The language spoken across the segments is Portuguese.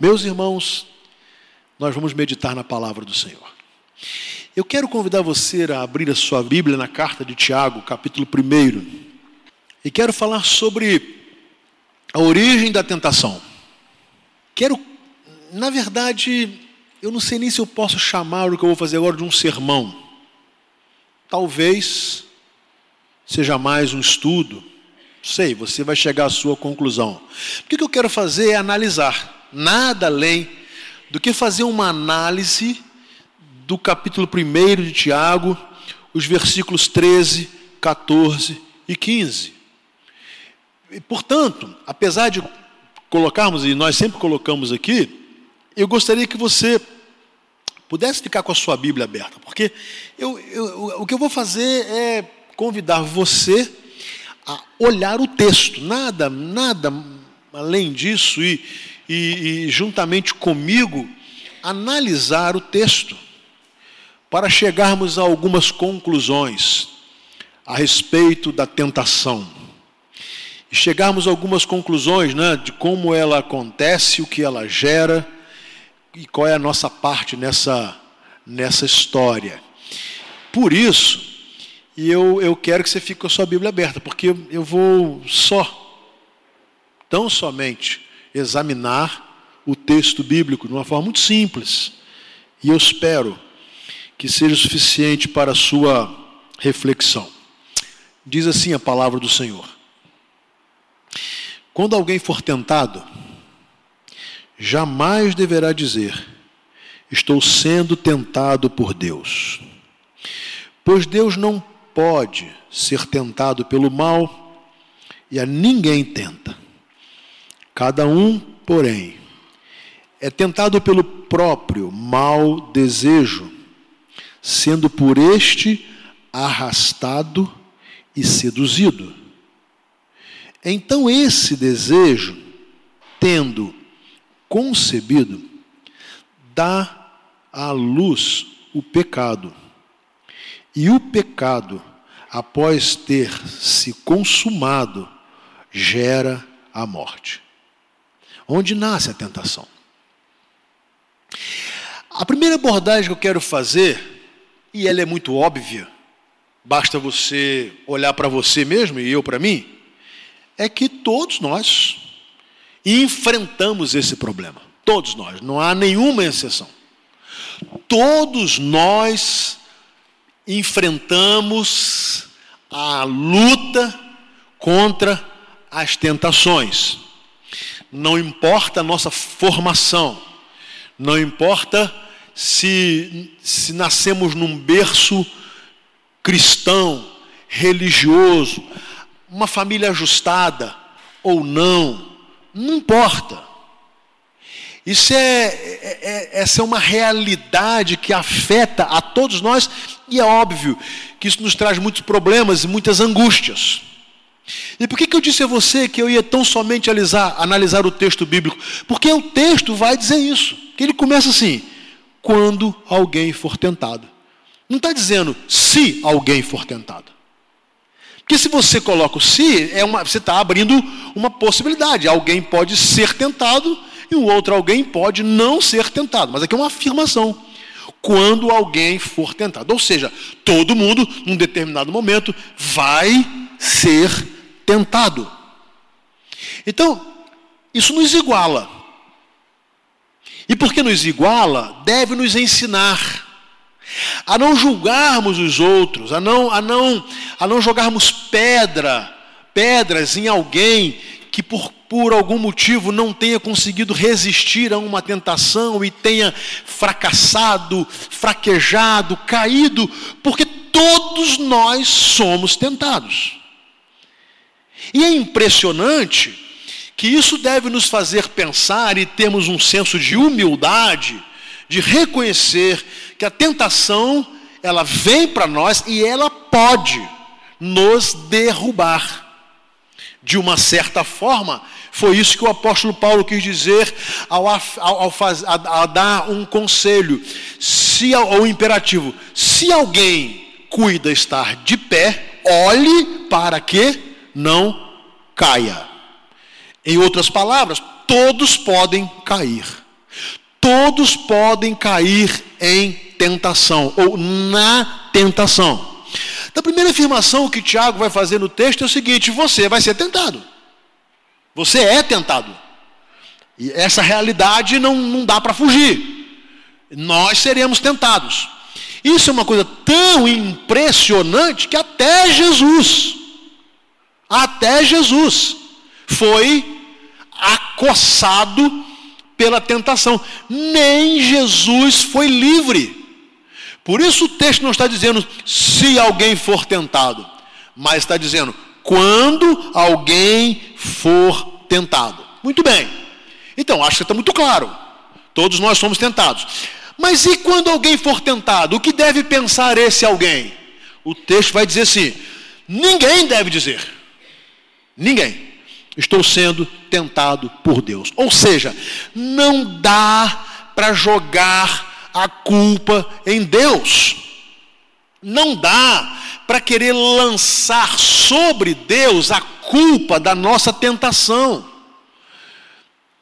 Meus irmãos, nós vamos meditar na palavra do Senhor. Eu quero convidar você a abrir a sua Bíblia na carta de Tiago, capítulo 1. E quero falar sobre a origem da tentação. Quero, na verdade, eu não sei nem se eu posso chamar o que eu vou fazer agora de um sermão. Talvez seja mais um estudo. Sei, você vai chegar à sua conclusão. O que eu quero fazer é analisar nada além do que fazer uma análise do capítulo 1 de Tiago, os versículos 13, 14 e 15. E, portanto, apesar de colocarmos, e nós sempre colocamos aqui, eu gostaria que você pudesse ficar com a sua Bíblia aberta, porque eu, eu, o que eu vou fazer é convidar você a olhar o texto, nada, nada além disso, e, e, e juntamente comigo, analisar o texto, para chegarmos a algumas conclusões a respeito da tentação. E chegarmos a algumas conclusões né, de como ela acontece, o que ela gera e qual é a nossa parte nessa, nessa história. Por isso, eu, eu quero que você fique com a sua Bíblia aberta, porque eu vou só, tão somente, examinar o texto bíblico de uma forma muito simples. E eu espero que seja suficiente para a sua reflexão. Diz assim a palavra do Senhor: Quando alguém for tentado, jamais deverá dizer: Estou sendo tentado por Deus. Pois Deus não pode ser tentado pelo mal e a ninguém tenta. Cada um, porém, é tentado pelo próprio mau desejo, sendo por este arrastado e seduzido. Então, esse desejo, tendo concebido, dá à luz o pecado. E o pecado, após ter se consumado, gera a morte. Onde nasce a tentação? A primeira abordagem que eu quero fazer, e ela é muito óbvia, basta você olhar para você mesmo e eu para mim, é que todos nós enfrentamos esse problema. Todos nós, não há nenhuma exceção. Todos nós enfrentamos a luta contra as tentações não importa a nossa formação, não importa se, se nascemos num berço cristão, religioso, uma família ajustada ou não, não importa. Isso é, é, é, essa é uma realidade que afeta a todos nós, e é óbvio que isso nos traz muitos problemas e muitas angústias. E por que, que eu disse a você que eu ia tão somente analisar, analisar o texto bíblico? Porque o texto vai dizer isso. Que ele começa assim: quando alguém for tentado. Não está dizendo se alguém for tentado. Porque se você coloca o se, é uma, você está abrindo uma possibilidade. Alguém pode ser tentado e o outro alguém pode não ser tentado. Mas aqui é uma afirmação. Quando alguém for tentado. Ou seja, todo mundo, num determinado momento, vai ser tentado. Então, isso nos iguala. E porque nos iguala, deve nos ensinar a não julgarmos os outros, a não, a não, a não jogarmos pedra, pedras em alguém que por, por algum motivo não tenha conseguido resistir a uma tentação e tenha fracassado, fraquejado, caído, porque todos nós somos tentados. E é impressionante que isso deve nos fazer pensar e termos um senso de humildade, de reconhecer que a tentação, ela vem para nós e ela pode nos derrubar. De uma certa forma, foi isso que o apóstolo Paulo quis dizer ao, ao, ao, faz, a, a dar um conselho, se ou imperativo. Se alguém cuida estar de pé, olhe para que não caia. Em outras palavras, todos podem cair. Todos podem cair em tentação ou na tentação. Então, a primeira afirmação que Tiago vai fazer no texto é o seguinte: você vai ser tentado. Você é tentado. E essa realidade não, não dá para fugir. Nós seremos tentados. Isso é uma coisa tão impressionante que até Jesus, até Jesus, foi acossado pela tentação. Nem Jesus foi livre. Por isso o texto não está dizendo se alguém for tentado, mas está dizendo quando alguém for tentado. Muito bem. Então, acho que está muito claro. Todos nós somos tentados. Mas e quando alguém for tentado? O que deve pensar esse alguém? O texto vai dizer assim: ninguém deve dizer. Ninguém. Estou sendo tentado por Deus. Ou seja, não dá para jogar a culpa em Deus. Não dá para querer lançar sobre Deus a culpa da nossa tentação.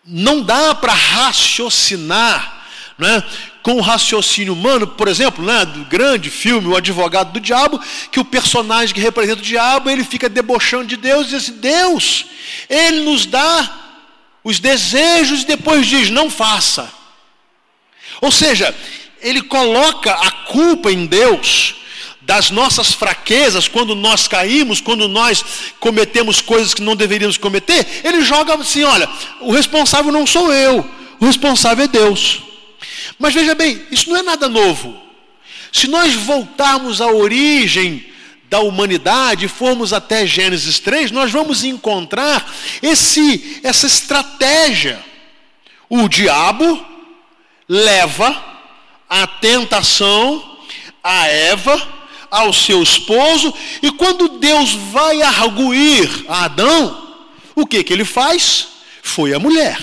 Não dá para raciocinar né, com o raciocínio humano, por exemplo, né, do grande filme O Advogado do Diabo, que o personagem que representa o diabo, ele fica debochando de Deus e diz assim, Deus, ele nos dá os desejos e depois diz, não faça. Ou seja, ele coloca a culpa em Deus das nossas fraquezas, quando nós caímos, quando nós cometemos coisas que não deveríamos cometer, ele joga assim: olha, o responsável não sou eu, o responsável é Deus. Mas veja bem, isso não é nada novo. Se nós voltarmos à origem da humanidade, formos até Gênesis 3, nós vamos encontrar esse, essa estratégia. O diabo leva a tentação a Eva, ao seu esposo, e quando Deus vai arguir a Adão, o que, que ele faz? Foi a mulher.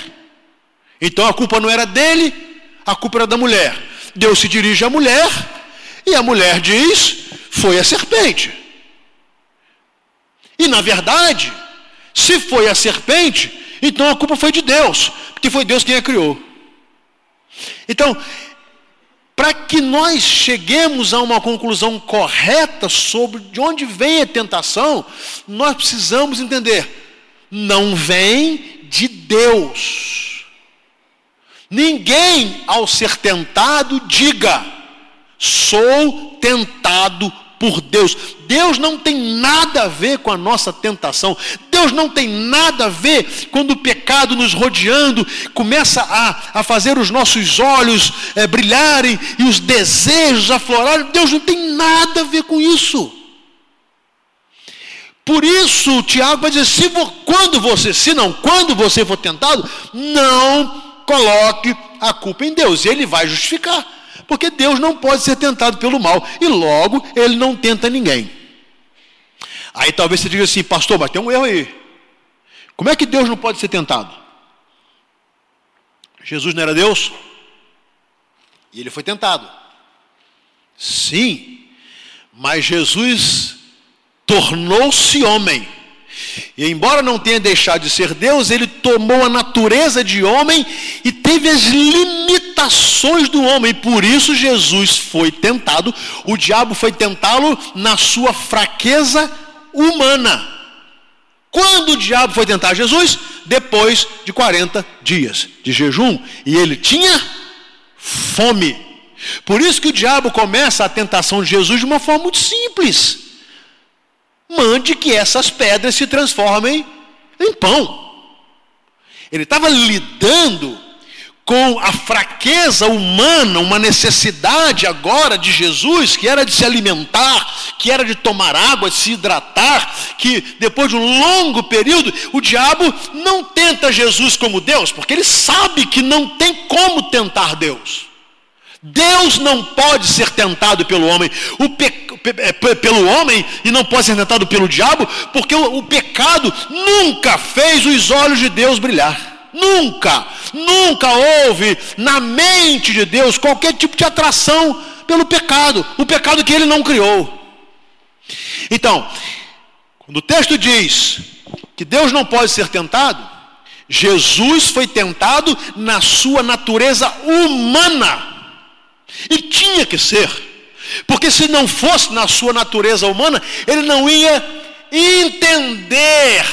Então a culpa não era dele, a culpa era da mulher. Deus se dirige à mulher e a mulher diz: foi a serpente. E na verdade, se foi a serpente, então a culpa foi de Deus, porque foi Deus quem a criou. Então, para que nós cheguemos a uma conclusão correta sobre de onde vem a tentação, nós precisamos entender: não vem de Deus. Ninguém, ao ser tentado, diga: sou tentado por Deus. Deus não tem nada a ver com a nossa tentação. Deus não tem nada a ver quando o pecado nos rodeando começa a, a fazer os nossos olhos é, brilharem e os desejos aflorarem. Deus não tem nada a ver com isso. Por isso, Tiago vai dizer: se, quando você, se não, quando você for tentado, não coloque a culpa em Deus. Ele vai justificar. Porque Deus não pode ser tentado pelo mal. E logo, ele não tenta ninguém. Aí talvez você diga assim, pastor, mas tem um erro aí. Como é que Deus não pode ser tentado? Jesus não era Deus? E ele foi tentado. Sim, mas Jesus tornou-se homem e embora não tenha deixado de ser Deus, ele tomou a natureza de homem e teve as limitações do homem. E por isso Jesus foi tentado, o diabo foi tentá-lo na sua fraqueza humana. Quando o diabo foi tentar Jesus? Depois de 40 dias de jejum. E ele tinha fome. Por isso que o diabo começa a tentação de Jesus de uma forma muito simples mande que essas pedras se transformem em pão. Ele estava lidando com a fraqueza humana, uma necessidade agora de Jesus, que era de se alimentar, que era de tomar água, de se hidratar, que depois de um longo período, o diabo não tenta Jesus como Deus, porque ele sabe que não tem como tentar Deus. Deus não pode ser tentado pelo homem, pe... É, pelo homem e não pode ser tentado pelo diabo, porque o, o pecado nunca fez os olhos de Deus brilhar. Nunca, nunca houve na mente de Deus qualquer tipo de atração pelo pecado, o pecado que ele não criou. Então, quando o texto diz que Deus não pode ser tentado, Jesus foi tentado na sua natureza humana. E tinha que ser. Porque se não fosse na sua natureza humana, ele não ia entender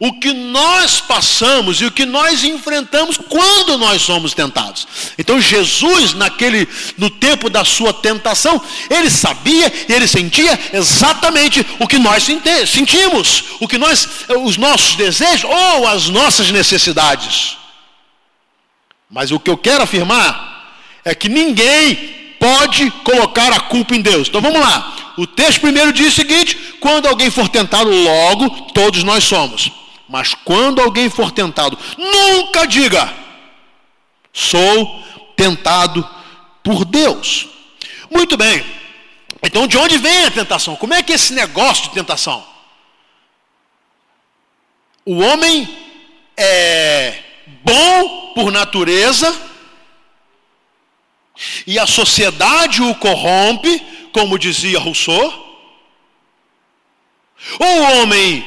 o que nós passamos e o que nós enfrentamos quando nós somos tentados. Então Jesus, naquele no tempo da sua tentação, ele sabia e ele sentia exatamente o que nós sentimos, o que nós os nossos desejos ou as nossas necessidades. Mas o que eu quero afirmar é que ninguém pode colocar a culpa em Deus. Então vamos lá. O texto primeiro diz o seguinte: quando alguém for tentado, logo todos nós somos. Mas quando alguém for tentado, nunca diga: sou tentado por Deus. Muito bem. Então, de onde vem a tentação? Como é que é esse negócio de tentação? O homem é bom por natureza, e a sociedade o corrompe, como dizia Rousseau. O homem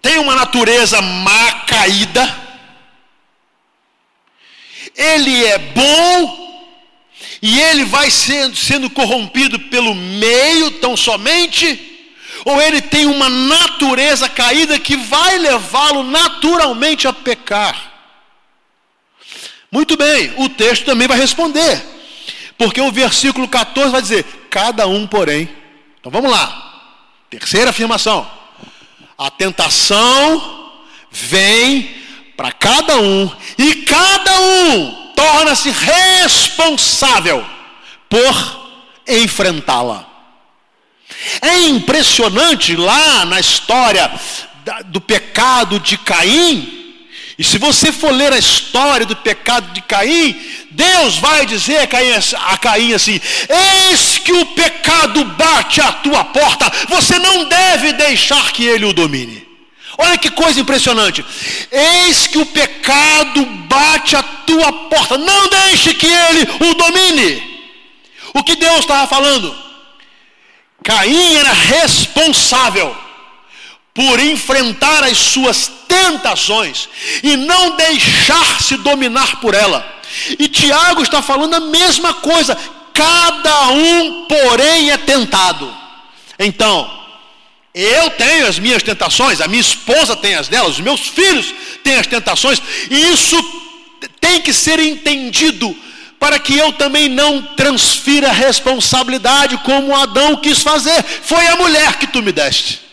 tem uma natureza má caída, ele é bom, e ele vai sendo, sendo corrompido pelo meio tão somente, ou ele tem uma natureza caída que vai levá-lo naturalmente a pecar. Muito bem, o texto também vai responder, porque o versículo 14 vai dizer: cada um, porém. Então vamos lá, terceira afirmação a tentação vem para cada um e cada um torna-se responsável por enfrentá-la. É impressionante lá na história do pecado de Caim, e se você for ler a história do pecado de Caim, Deus vai dizer a Caim, a Caim assim: Eis que o pecado bate à tua porta, você não deve deixar que ele o domine. Olha que coisa impressionante. Eis que o pecado bate à tua porta, não deixe que ele o domine. O que Deus estava falando? Caim era responsável por enfrentar as suas tentações e não deixar-se dominar por ela. E Tiago está falando a mesma coisa. Cada um, porém, é tentado. Então, eu tenho as minhas tentações, a minha esposa tem as delas, os meus filhos têm as tentações, e isso tem que ser entendido para que eu também não transfira responsabilidade como Adão quis fazer. Foi a mulher que tu me deste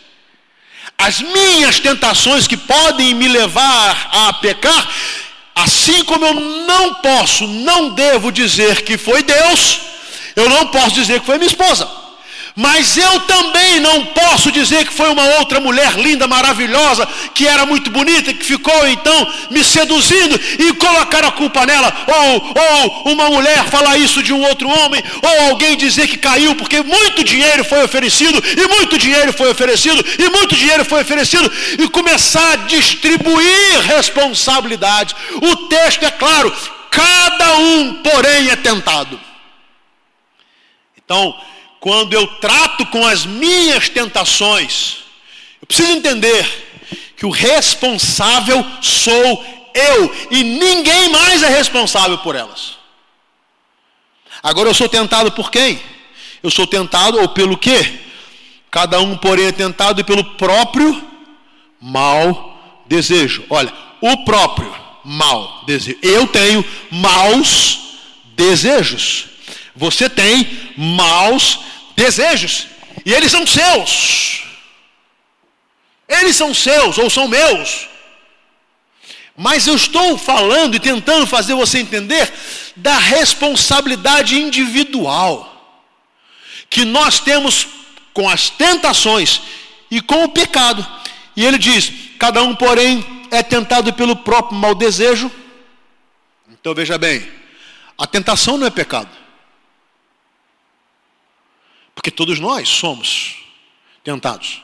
as minhas tentações que podem me levar a pecar, assim como eu não posso, não devo dizer que foi Deus, eu não posso dizer que foi minha esposa. Mas eu também não posso dizer que foi uma outra mulher linda, maravilhosa, que era muito bonita, que ficou então me seduzindo e colocar a culpa nela. Ou, ou uma mulher falar isso de um outro homem, ou alguém dizer que caiu porque muito dinheiro foi oferecido, e muito dinheiro foi oferecido, e muito dinheiro foi oferecido, e começar a distribuir responsabilidades. O texto é claro, cada um, porém, é tentado. Então, quando eu trato com as minhas tentações, eu preciso entender que o responsável sou eu e ninguém mais é responsável por elas. Agora eu sou tentado por quem? Eu sou tentado ou pelo quê? Cada um, porém, é tentado pelo próprio mau desejo. Olha, o próprio mau desejo. Eu tenho maus desejos. Você tem maus desejos, e eles são seus. Eles são seus ou são meus. Mas eu estou falando e tentando fazer você entender da responsabilidade individual que nós temos com as tentações e com o pecado. E ele diz: cada um, porém, é tentado pelo próprio mau desejo. Então veja bem, a tentação não é pecado. Porque todos nós somos tentados.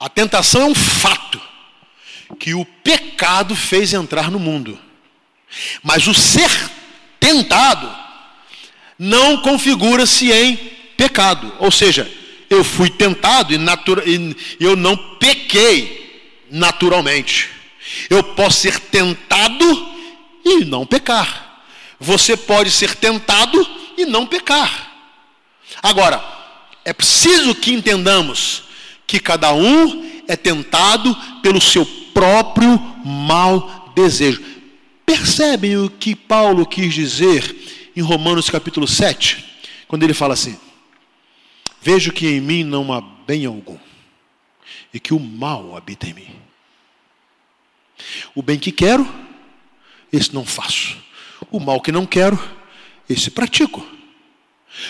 A tentação é um fato que o pecado fez entrar no mundo. Mas o ser tentado não configura-se em pecado. Ou seja, eu fui tentado e, e eu não pequei naturalmente. Eu posso ser tentado e não pecar. Você pode ser tentado e não pecar. Agora, é preciso que entendamos que cada um é tentado pelo seu próprio mau desejo. Percebem o que Paulo quis dizer em Romanos capítulo 7, quando ele fala assim: Vejo que em mim não há bem algum, e que o mal habita em mim. O bem que quero, esse não faço. O mal que não quero, esse pratico.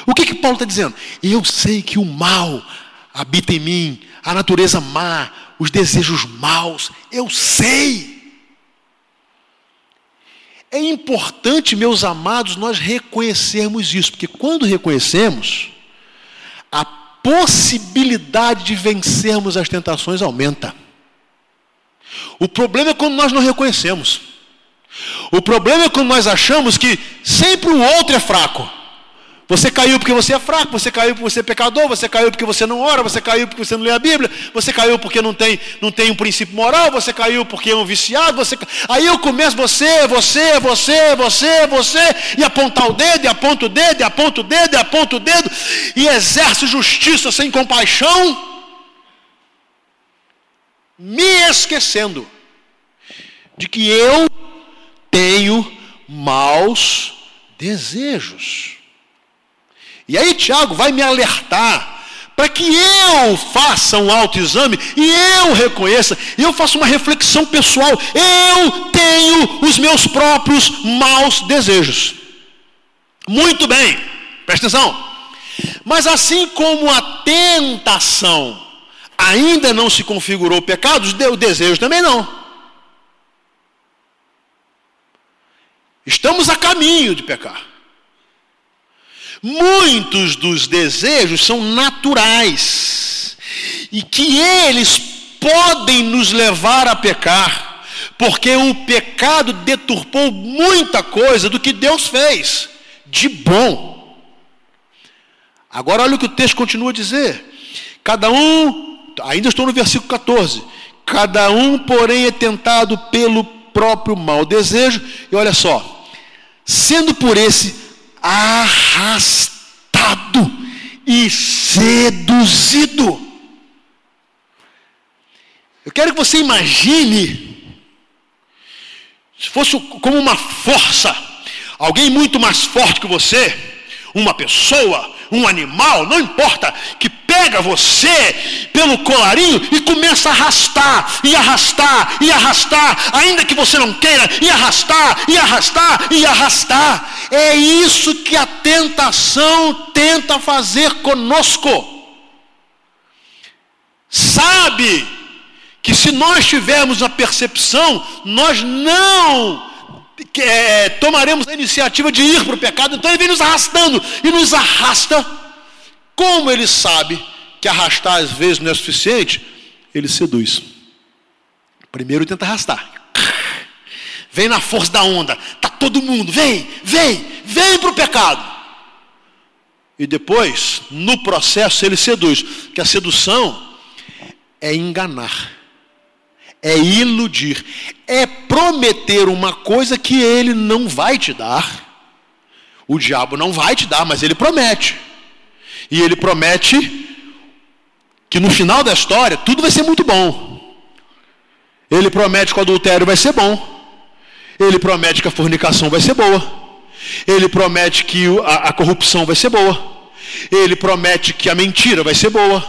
O que, que Paulo está dizendo? Eu sei que o mal habita em mim, a natureza má, os desejos maus, eu sei. É importante, meus amados, nós reconhecermos isso, porque quando reconhecemos, a possibilidade de vencermos as tentações aumenta. O problema é quando nós não reconhecemos. O problema é quando nós achamos que sempre o outro é fraco. Você caiu porque você é fraco, você caiu porque você é pecador, você caiu porque você não ora, você caiu porque você não lê a Bíblia, você caiu porque não tem, não tem um princípio moral, você caiu porque é um viciado, você... aí eu começo você, você, você, você, você, e apontar o dedo, e aponta o dedo, e aponta o dedo, e aponta o dedo, e exerce justiça sem compaixão, me esquecendo de que eu tenho maus desejos. E aí Tiago vai me alertar para que eu faça um autoexame e eu reconheça, e eu faça uma reflexão pessoal. Eu tenho os meus próprios maus desejos. Muito bem, presta atenção. Mas assim como a tentação ainda não se configurou o pecado, o desejo também não. Estamos a caminho de pecar. Muitos dos desejos são naturais e que eles podem nos levar a pecar, porque o pecado deturpou muita coisa do que Deus fez de bom. Agora olha o que o texto continua a dizer. Cada um, ainda estou no versículo 14. Cada um, porém, é tentado pelo próprio mau desejo, e olha só, sendo por esse arrastado e seduzido. Eu quero que você imagine, se fosse como uma força, alguém muito mais forte que você, uma pessoa, um animal, não importa, que pega você pelo colarinho e começa a arrastar, e arrastar, e arrastar, ainda que você não queira, e arrastar, e arrastar, e arrastar. É isso que a tentação tenta fazer conosco. Sabe que se nós tivermos a percepção, nós não é, tomaremos a iniciativa de ir para o pecado, então ele vem nos arrastando e nos arrasta. Como ele sabe que arrastar às vezes não é suficiente, ele seduz. Primeiro tenta arrastar. Vem na força da onda. Tá todo mundo, vem, vem, vem para o pecado. E depois, no processo, ele seduz. Que a sedução é enganar é iludir, é prometer uma coisa que ele não vai te dar. O diabo não vai te dar, mas ele promete. E ele promete que no final da história tudo vai ser muito bom. Ele promete que o adultério vai ser bom. Ele promete que a fornicação vai ser boa. Ele promete que a, a corrupção vai ser boa. Ele promete que a mentira vai ser boa.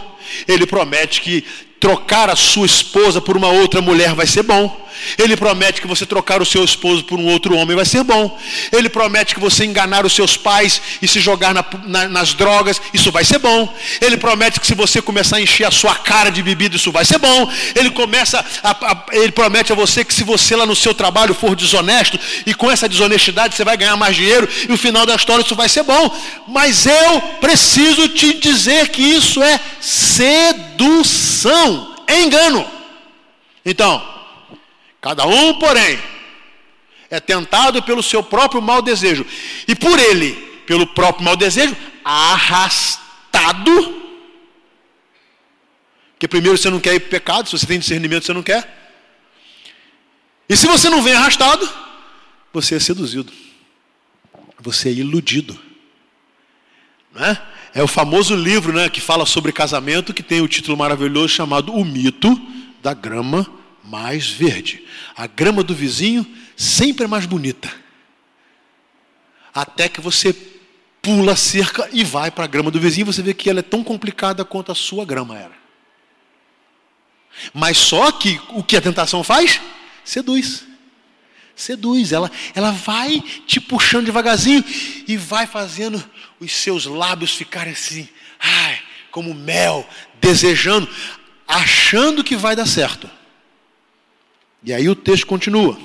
Ele promete que trocar a sua esposa por uma outra mulher vai ser bom. Ele promete que você trocar o seu esposo por um outro homem vai ser bom. Ele promete que você enganar os seus pais e se jogar na, na, nas drogas, isso vai ser bom. Ele promete que se você começar a encher a sua cara de bebida, isso vai ser bom. Ele começa a, a, ele promete a você que se você lá no seu trabalho for desonesto e com essa desonestidade você vai ganhar mais dinheiro e no final da história isso vai ser bom. Mas eu preciso te dizer que isso é sedução, é engano. Então, Cada um, porém, é tentado pelo seu próprio mau desejo, e por ele, pelo próprio mau desejo, arrastado. Porque primeiro você não quer ir para pecado, se você tem discernimento, você não quer. E se você não vem arrastado, você é seduzido. Você é iludido. Né? É o famoso livro né, que fala sobre casamento, que tem o título maravilhoso chamado O Mito da Grama Mais Verde. A grama do vizinho sempre é mais bonita. Até que você pula a cerca e vai para a grama do vizinho, você vê que ela é tão complicada quanto a sua grama era. Mas só que o que a tentação faz? Seduz. Seduz, ela, ela vai te puxando devagarzinho e vai fazendo os seus lábios ficarem assim, ai, como mel, desejando, achando que vai dar certo. E aí o texto continua.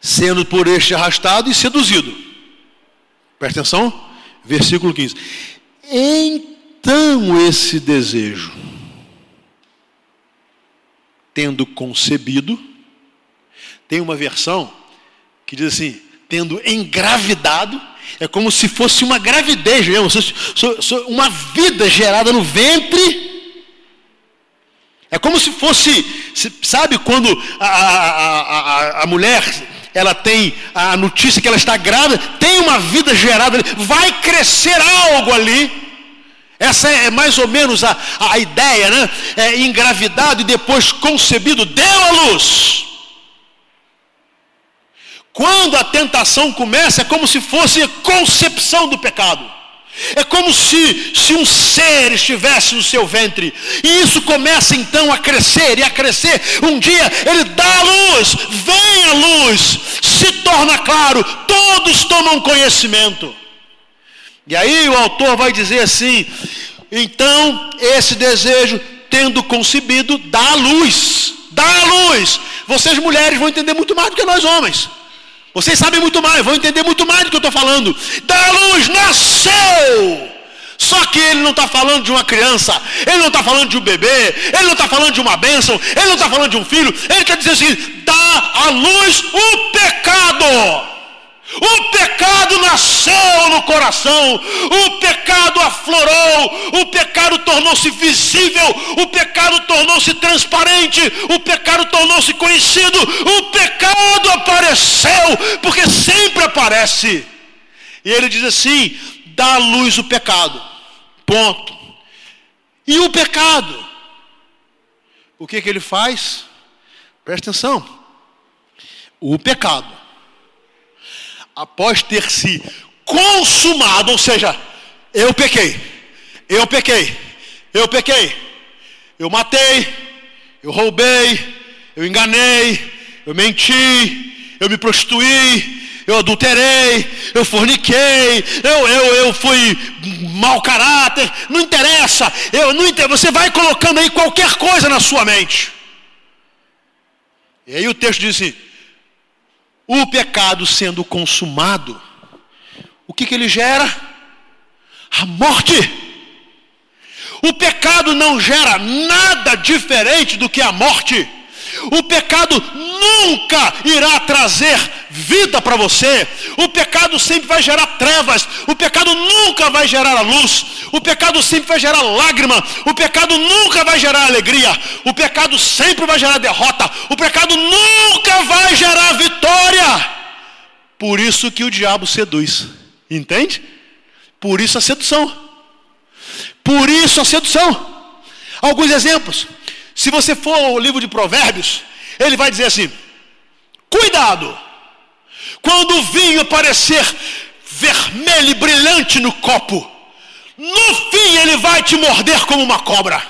Sendo por este arrastado e seduzido. Presta atenção, versículo 15. Então esse desejo, tendo concebido, tem uma versão que diz assim: tendo engravidado, é como se fosse uma gravidez uma vida gerada no ventre. É como se fosse, sabe, quando a, a, a, a mulher ela tem a notícia que ela está grávida, tem uma vida gerada ali, vai crescer algo ali. Essa é mais ou menos a, a ideia, né? É engravidado e depois concebido, deu a luz. Quando a tentação começa, é como se fosse concepção do pecado. É como se, se um ser estivesse no seu ventre. E isso começa então a crescer e a crescer. Um dia ele dá a luz, vem a luz, se torna claro, todos tomam conhecimento. E aí o autor vai dizer assim: então esse desejo, tendo concebido, dá a luz. Dá a luz. Vocês mulheres vão entender muito mais do que nós homens. Vocês sabem muito mais, vão entender muito mais do que eu estou falando. Da luz nasceu. Só que ele não está falando de uma criança, ele não está falando de um bebê, ele não está falando de uma bênção, ele não está falando de um filho, ele quer dizer assim: dá à luz o pecado. O pecado nasceu no coração, o pecado aflorou, o pecado tornou-se visível, o pecado tornou-se transparente, o pecado tornou-se conhecido, o pecado apareceu, porque sempre aparece. E ele diz assim: dá à luz o pecado. Ponto. E o pecado? O que, que ele faz? Presta atenção. O pecado após ter se consumado, ou seja, eu pequei, eu pequei, eu pequei, eu matei, eu roubei, eu enganei, eu menti, eu me prostituí, eu adulterei, eu forniquei, eu, eu, eu fui mau caráter, não interessa, eu não interessa, você vai colocando aí qualquer coisa na sua mente. E aí o texto diz assim: o pecado sendo consumado, o que, que ele gera? A morte. O pecado não gera nada diferente do que a morte. O pecado nunca irá trazer vida para você. O pecado sempre vai gerar trevas. O pecado nunca vai gerar a luz. O pecado sempre vai gerar lágrima. O pecado nunca vai gerar alegria. O pecado sempre vai gerar derrota. O pecado nunca vai gerar vitória. Por isso que o diabo seduz. Entende? Por isso a sedução. Por isso a sedução. Alguns exemplos. Se você for ao livro de Provérbios, ele vai dizer assim: cuidado, quando o vinho aparecer vermelho e brilhante no copo, no fim ele vai te morder como uma cobra.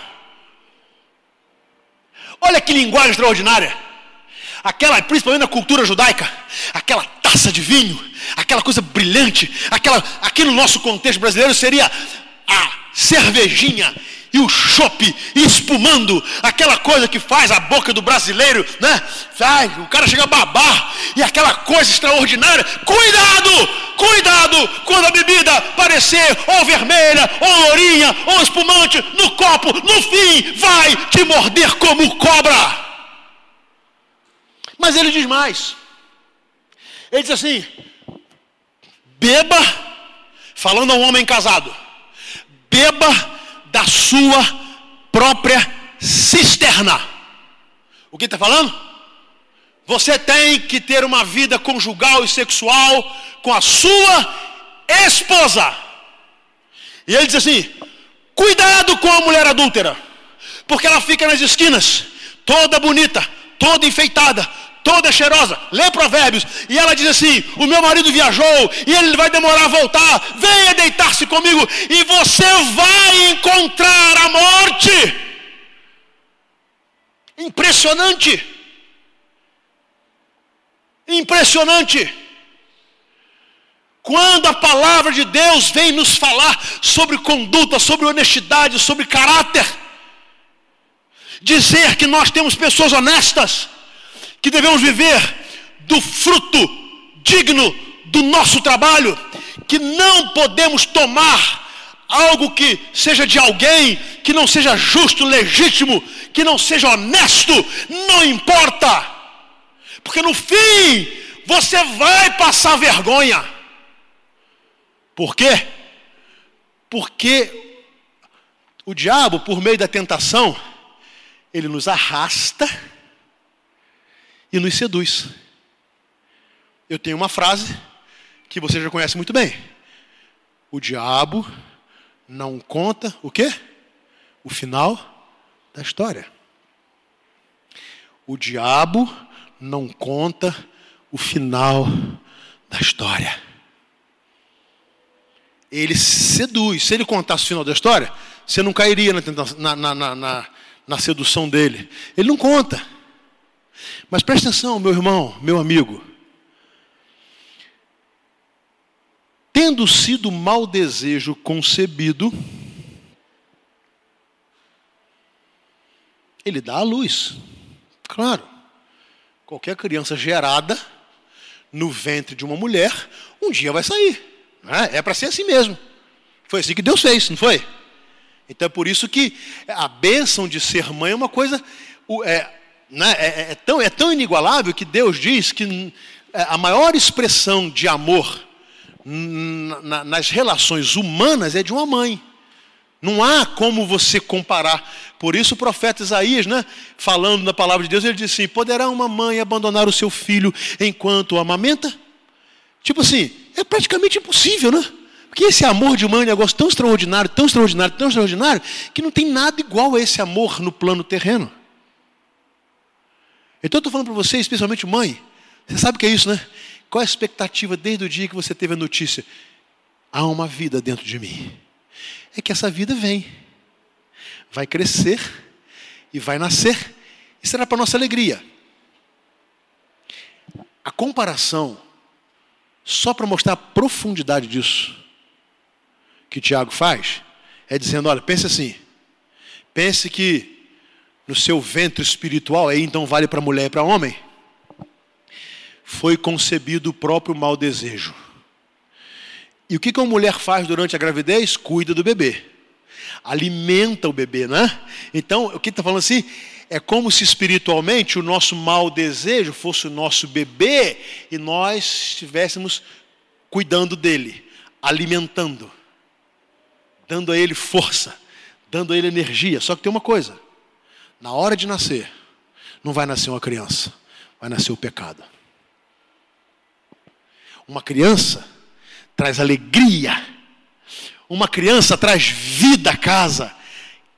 Olha que linguagem extraordinária. Aquela, principalmente na cultura judaica, aquela taça de vinho, aquela coisa brilhante, aquela, aqui no nosso contexto brasileiro seria a cervejinha e o chope espumando, aquela coisa que faz a boca do brasileiro, né? Sai, o cara chega a babar, e aquela coisa extraordinária. Cuidado, cuidado, quando a bebida parecer ou vermelha, ou lourinha, ou espumante no copo, no fim vai te morder como cobra. Mas ele diz mais. Ele diz assim: beba, falando a um homem casado, beba da sua própria cisterna. O que está falando? Você tem que ter uma vida conjugal e sexual com a sua esposa. E ele diz assim: cuidado com a mulher adúltera, porque ela fica nas esquinas, toda bonita, toda enfeitada, toda cheirosa. Lê Provérbios. E ela diz assim: O meu marido viajou e ele vai demorar a voltar. Venha deitar-se comigo e você vai encontrar a morte. Impressionante. Impressionante. Quando a palavra de Deus vem nos falar sobre conduta, sobre honestidade, sobre caráter, dizer que nós temos pessoas honestas, que devemos viver do fruto digno do nosso trabalho, que não podemos tomar algo que seja de alguém que não seja justo, legítimo, que não seja honesto, não importa, porque no fim você vai passar vergonha. Por quê? Porque o diabo, por meio da tentação, ele nos arrasta e nos seduz. Eu tenho uma frase que você já conhece muito bem. O diabo não conta o quê? O final da história. O diabo não conta o final da história. Ele seduz. Se ele contasse o final da história, você não cairia na, na, na, na, na sedução dele. Ele não conta. Mas preste atenção, meu irmão, meu amigo. Tendo sido mau desejo concebido, ele dá a luz. Claro, qualquer criança gerada no ventre de uma mulher, um dia vai sair. É, é para ser assim mesmo. Foi assim que Deus fez, não foi? Então é por isso que a bênção de ser mãe é uma coisa. É, né, é, é, é, tão, é tão inigualável que Deus diz que é, a maior expressão de amor nas relações humanas é de uma mãe. Não há como você comparar. Por isso o profeta Isaías, né, falando na palavra de Deus, ele diz assim: poderá uma mãe abandonar o seu filho enquanto o amamenta? Tipo assim, é praticamente impossível, né? Porque esse amor de mãe é um negócio tão extraordinário, tão extraordinário, tão extraordinário, que não tem nada igual a esse amor no plano terreno. Então eu estou falando para você, especialmente mãe, você sabe o que é isso, né? Qual a expectativa desde o dia que você teve a notícia? Há uma vida dentro de mim. É que essa vida vem, vai crescer e vai nascer, e será para nossa alegria. A comparação, só para mostrar a profundidade disso, que Tiago faz, é dizendo: olha, pense assim, pense que no seu ventre espiritual, aí então vale para mulher e para homem, foi concebido o próprio mau desejo. E o que uma mulher faz durante a gravidez? Cuida do bebê. Alimenta o bebê, né? Então, o que está falando assim? É como se espiritualmente o nosso mau desejo fosse o nosso bebê e nós estivéssemos cuidando dele, alimentando, dando a ele força, dando a ele energia. Só que tem uma coisa: na hora de nascer, não vai nascer uma criança, vai nascer o pecado. Uma criança traz alegria, uma criança traz vida à casa.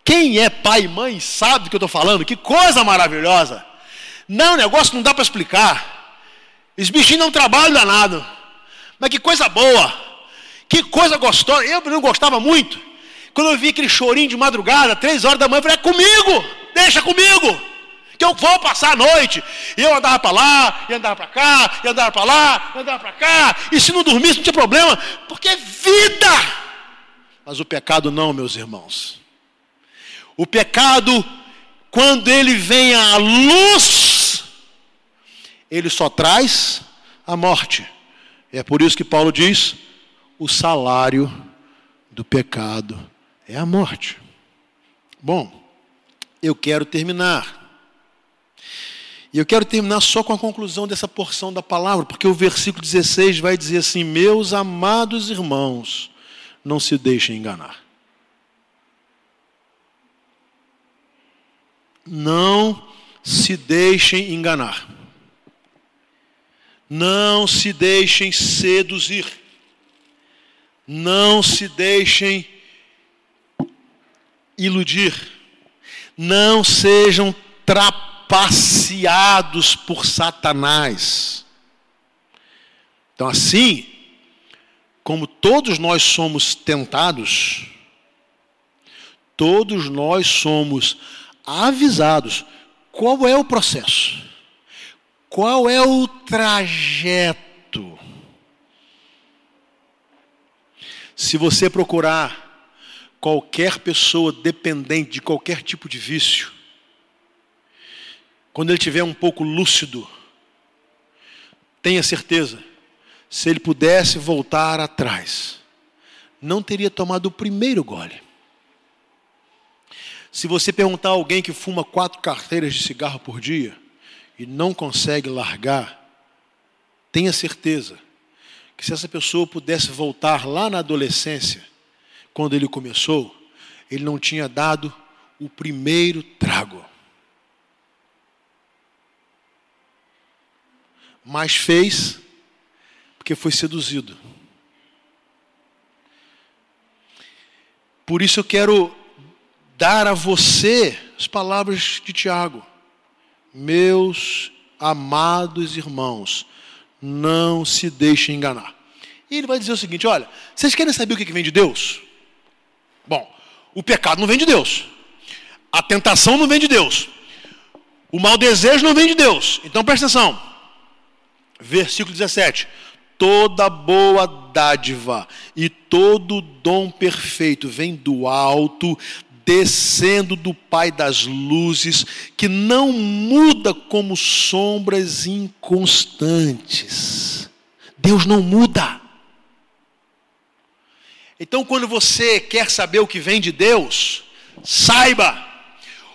Quem é pai e mãe sabe do que eu estou falando, que coisa maravilhosa. Não, o negócio não dá para explicar. Esse bichinho não trabalha danado. Mas que coisa boa. Que coisa gostosa. Eu não gostava muito. Quando eu vi aquele chorinho de madrugada, três horas da manhã, eu falei, é comigo deixa comigo, que eu vou passar a noite. E eu andava para lá, e andava para cá, e andava para lá, e andava para cá. E se não dormisse, não tinha problema, porque é vida. Mas o pecado não, meus irmãos. O pecado, quando ele vem à luz, ele só traz a morte. É por isso que Paulo diz: o salário do pecado é a morte. Bom, eu quero terminar. E eu quero terminar só com a conclusão dessa porção da palavra, porque o versículo 16 vai dizer assim: Meus amados irmãos, não se deixem enganar. Não se deixem enganar. Não se deixem seduzir. Não se deixem iludir. Não sejam trapaceados por Satanás. Então, assim, como todos nós somos tentados, todos nós somos avisados. Qual é o processo? Qual é o trajeto? Se você procurar qualquer pessoa dependente de qualquer tipo de vício, quando ele tiver um pouco lúcido, tenha certeza, se ele pudesse voltar atrás, não teria tomado o primeiro gole. Se você perguntar a alguém que fuma quatro carteiras de cigarro por dia e não consegue largar, tenha certeza que se essa pessoa pudesse voltar lá na adolescência, quando ele começou, ele não tinha dado o primeiro trago. Mas fez porque foi seduzido. Por isso eu quero dar a você as palavras de Tiago. Meus amados irmãos, não se deixem enganar. E ele vai dizer o seguinte: olha, vocês querem saber o que vem de Deus? Bom, o pecado não vem de Deus. A tentação não vem de Deus. O mau desejo não vem de Deus. Então presta atenção. Versículo 17. Toda boa dádiva e todo dom perfeito vem do alto, descendo do Pai das luzes, que não muda como sombras inconstantes. Deus não muda. Então, quando você quer saber o que vem de Deus, saiba,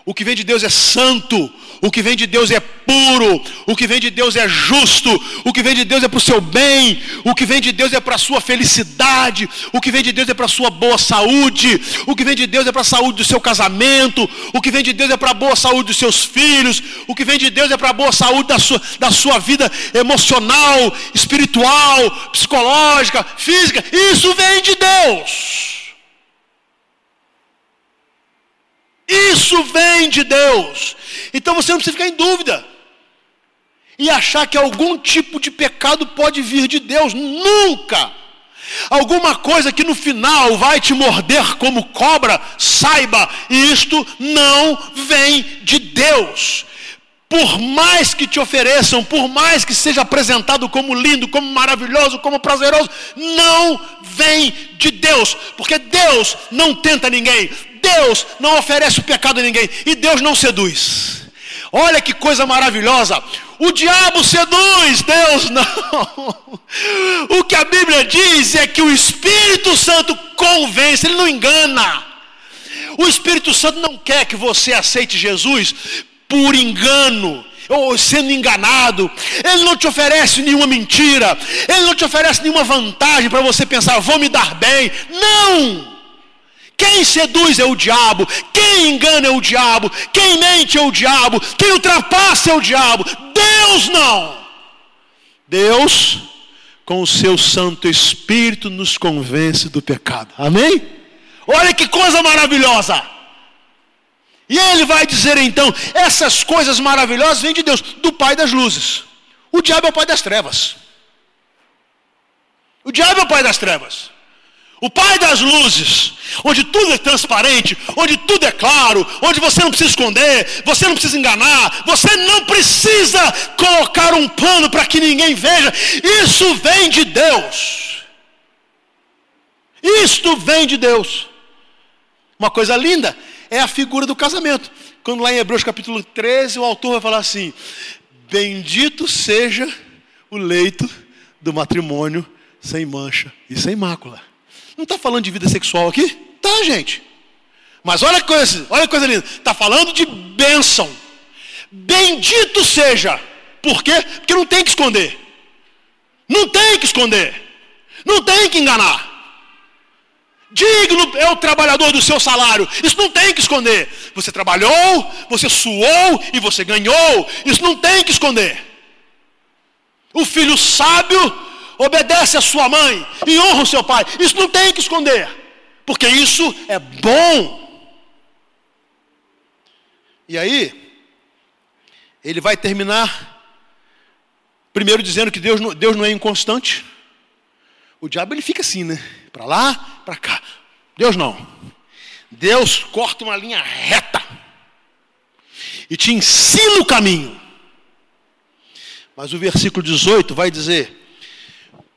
o que vem de Deus é santo, o que vem de Deus é puro, o que vem de Deus é justo, o que vem de Deus é para o seu bem, o que vem de Deus é para a sua felicidade, o que vem de Deus é para a sua boa saúde, o que vem de Deus é para a saúde do seu casamento, o que vem de Deus é para a boa saúde dos seus filhos, o que vem de Deus é para a boa saúde da sua, da sua vida emocional, espiritual, psicológica, física. Isso vem de Deus. Isso vem de Deus. Então você não precisa ficar em dúvida. E achar que algum tipo de pecado pode vir de Deus. Nunca. Alguma coisa que no final vai te morder como cobra, saiba, isto não vem de Deus. Por mais que te ofereçam, por mais que seja apresentado como lindo, como maravilhoso, como prazeroso, não vem de Deus, porque Deus não tenta ninguém, Deus não oferece o pecado a ninguém e Deus não seduz. Olha que coisa maravilhosa. O diabo seduz, Deus não. O que a Bíblia diz é que o Espírito Santo convence, ele não engana. O Espírito Santo não quer que você aceite Jesus por engano ou sendo enganado, Ele não te oferece nenhuma mentira, Ele não te oferece nenhuma vantagem para você pensar, vou me dar bem. Não! Quem seduz é o diabo, quem engana é o diabo, quem mente é o diabo, quem ultrapassa é o diabo. Deus não. Deus, com o seu Santo Espírito, nos convence do pecado. Amém? Olha que coisa maravilhosa. E ele vai dizer então: essas coisas maravilhosas vêm de Deus, do Pai das luzes. O diabo é o pai das trevas. O diabo é o pai das trevas. O Pai das luzes, onde tudo é transparente, onde tudo é claro, onde você não precisa esconder, você não precisa enganar, você não precisa colocar um pano para que ninguém veja. Isso vem de Deus. Isto vem de Deus. Uma coisa linda é a figura do casamento. Quando lá em Hebreus capítulo 13, o autor vai falar assim: Bendito seja o leito do matrimônio sem mancha e sem mácula. Não está falando de vida sexual aqui? Tá, gente. Mas olha que coisa, olha que coisa linda. Está falando de bênção. Bendito seja. Por quê? Porque não tem que esconder. Não tem que esconder. Não tem que enganar. Digno é o trabalhador do seu salário. Isso não tem que esconder. Você trabalhou, você suou e você ganhou. Isso não tem que esconder. O filho sábio obedece a sua mãe e honra o seu pai. Isso não tem que esconder. Porque isso é bom. E aí, ele vai terminar primeiro dizendo que Deus, Deus não é inconstante. O diabo ele fica assim, né? Para lá, para cá. Deus não. Deus corta uma linha reta e te ensina o caminho. Mas o versículo 18 vai dizer: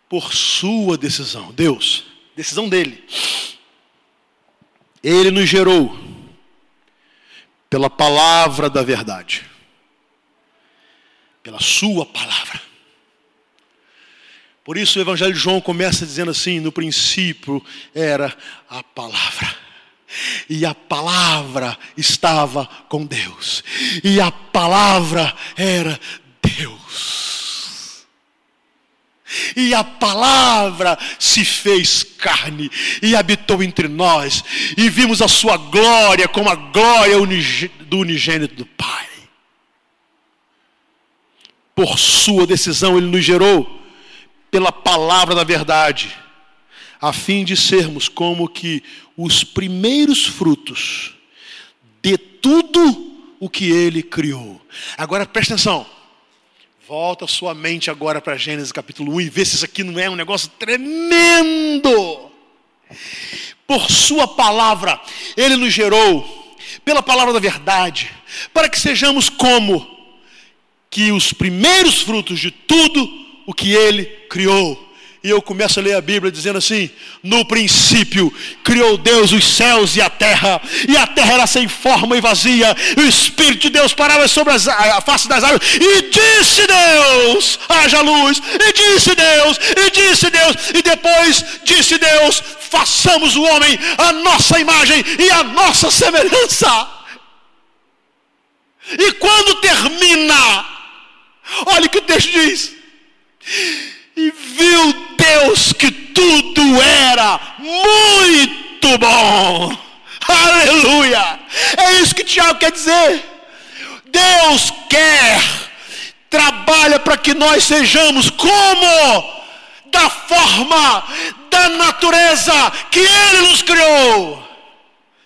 por sua decisão, Deus, decisão dele, ele nos gerou pela palavra da verdade, pela sua palavra. Por isso o Evangelho de João começa dizendo assim: no princípio era a palavra. E a palavra estava com Deus. E a palavra era Deus. E a palavra se fez carne e habitou entre nós, e vimos a sua glória como a glória do unigênito do Pai. Por sua decisão, Ele nos gerou pela palavra da verdade, a fim de sermos como que os primeiros frutos de tudo o que ele criou. Agora presta atenção. Volta sua mente agora para Gênesis capítulo 1 e vê se isso aqui não é um negócio tremendo. Por sua palavra, ele nos gerou, pela palavra da verdade, para que sejamos como que os primeiros frutos de tudo o que ele criou. E eu começo a ler a Bíblia dizendo assim: No princípio criou Deus os céus e a terra, e a terra era sem forma e vazia, e o Espírito de Deus parava sobre as, a face das águas, e disse Deus: haja luz, e disse Deus, e disse Deus, e depois disse Deus: façamos o homem a nossa imagem e a nossa semelhança. E quando termina, olha o que o texto diz e viu Deus que tudo era muito bom. Aleluia! É isso que Tiago quer dizer. Deus quer, trabalha para que nós sejamos como? Da forma, da natureza que Ele nos criou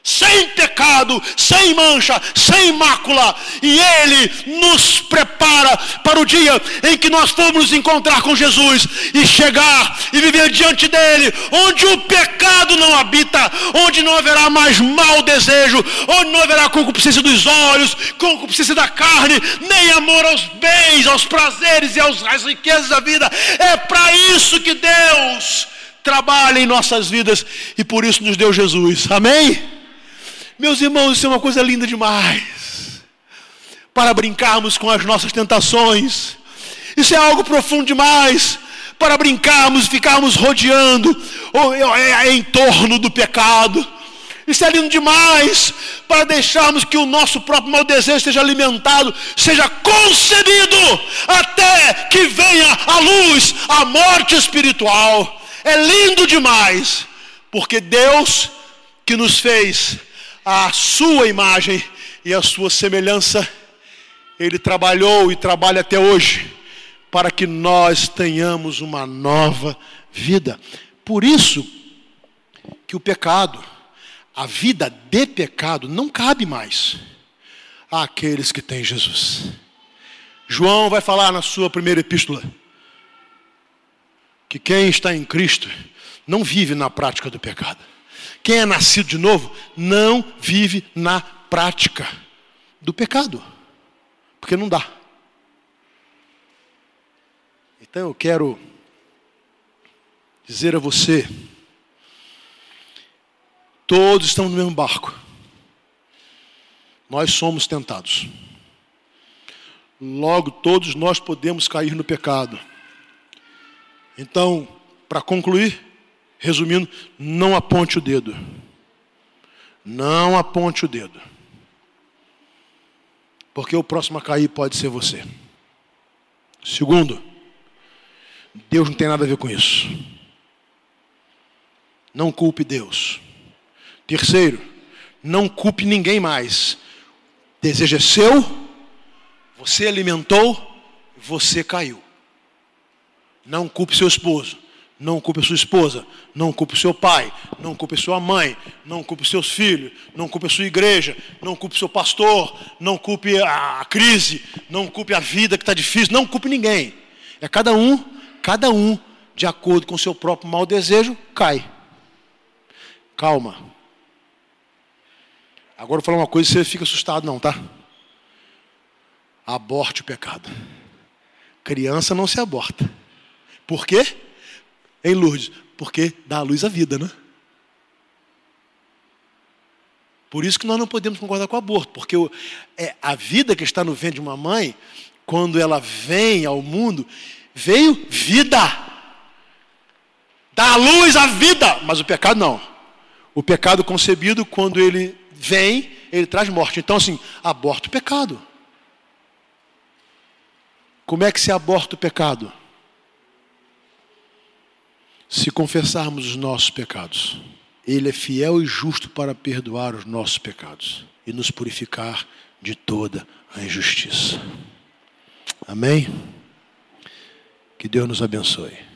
sem pecado, sem mancha, sem mácula, e Ele nos prepara para o dia em que nós formos encontrar com Jesus e chegar e viver diante dele, onde o pecado não habita, onde não haverá mais mau desejo, onde não haverá concupiscência dos olhos, concupiscência da carne, nem amor aos bens, aos prazeres e às riquezas da vida. É para isso que Deus trabalha em nossas vidas e por isso nos deu Jesus. Amém? Meus irmãos, isso é uma coisa linda demais. Para brincarmos com as nossas tentações. Isso é algo profundo demais. Para brincarmos ficarmos rodeando é, é, em torno do pecado. Isso é lindo demais para deixarmos que o nosso próprio mau desejo seja alimentado, seja concebido, até que venha a luz, a morte espiritual. É lindo demais, porque Deus que nos fez a sua imagem e a sua semelhança, ele trabalhou e trabalha até hoje para que nós tenhamos uma nova vida. Por isso que o pecado, a vida de pecado, não cabe mais àqueles que têm Jesus. João vai falar na sua primeira epístola que quem está em Cristo não vive na prática do pecado. Quem é nascido de novo não vive na prática do pecado, porque não dá. Então eu quero dizer a você, todos estamos no mesmo barco. Nós somos tentados. Logo, todos nós podemos cair no pecado. Então, para concluir, Resumindo, não aponte o dedo. Não aponte o dedo. Porque o próximo a cair pode ser você. Segundo, Deus não tem nada a ver com isso. Não culpe Deus. Terceiro, não culpe ninguém mais. Desejo é seu, você alimentou, você caiu. Não culpe seu esposo, não culpe sua esposa, não culpe seu pai, não culpe sua mãe, não culpe seus filhos, não culpe sua igreja, não culpe seu pastor, não culpe a crise, não culpe a vida que está difícil, não culpe ninguém. É cada um, cada um, de acordo com o seu próprio mau desejo, cai. Calma. Agora eu vou falar uma coisa e você fica assustado, não, tá? Aborte o pecado. Criança não se aborta. Por quê? Em Lourdes? Porque dá a luz à vida, né? Por isso que nós não podemos concordar com o aborto, porque é, a vida que está no ventre de uma mãe, quando ela vem ao mundo, veio vida. Dá a luz à vida, mas o pecado não. O pecado concebido, quando ele vem, ele traz morte. Então, assim, aborta o pecado. Como é que se aborta o pecado? Se confessarmos os nossos pecados, Ele é fiel e justo para perdoar os nossos pecados e nos purificar de toda a injustiça. Amém? Que Deus nos abençoe.